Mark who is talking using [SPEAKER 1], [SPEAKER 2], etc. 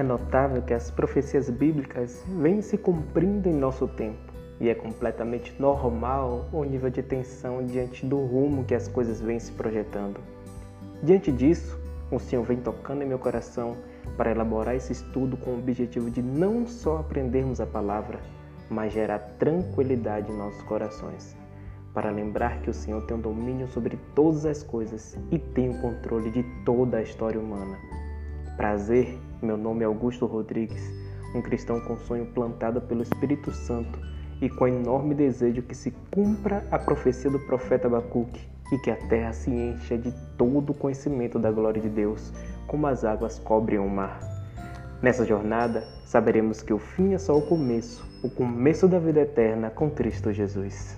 [SPEAKER 1] É notável que as profecias bíblicas vêm se cumprindo em nosso tempo e é completamente normal o nível de tensão diante do rumo que as coisas vêm se projetando. Diante disso, o Senhor vem tocando em meu coração para elaborar esse estudo com o objetivo de não só aprendermos a palavra, mas gerar tranquilidade em nossos corações, para lembrar que o Senhor tem o domínio sobre todas as coisas e tem o controle de toda a história humana. Prazer, meu nome é Augusto Rodrigues, um cristão com sonho plantado pelo Espírito Santo e com enorme desejo que se cumpra a profecia do profeta Abacuque e que a terra se encha de todo o conhecimento da glória de Deus, como as águas cobrem o mar. Nessa jornada, saberemos que o fim é só o começo, o começo da vida eterna com Cristo Jesus.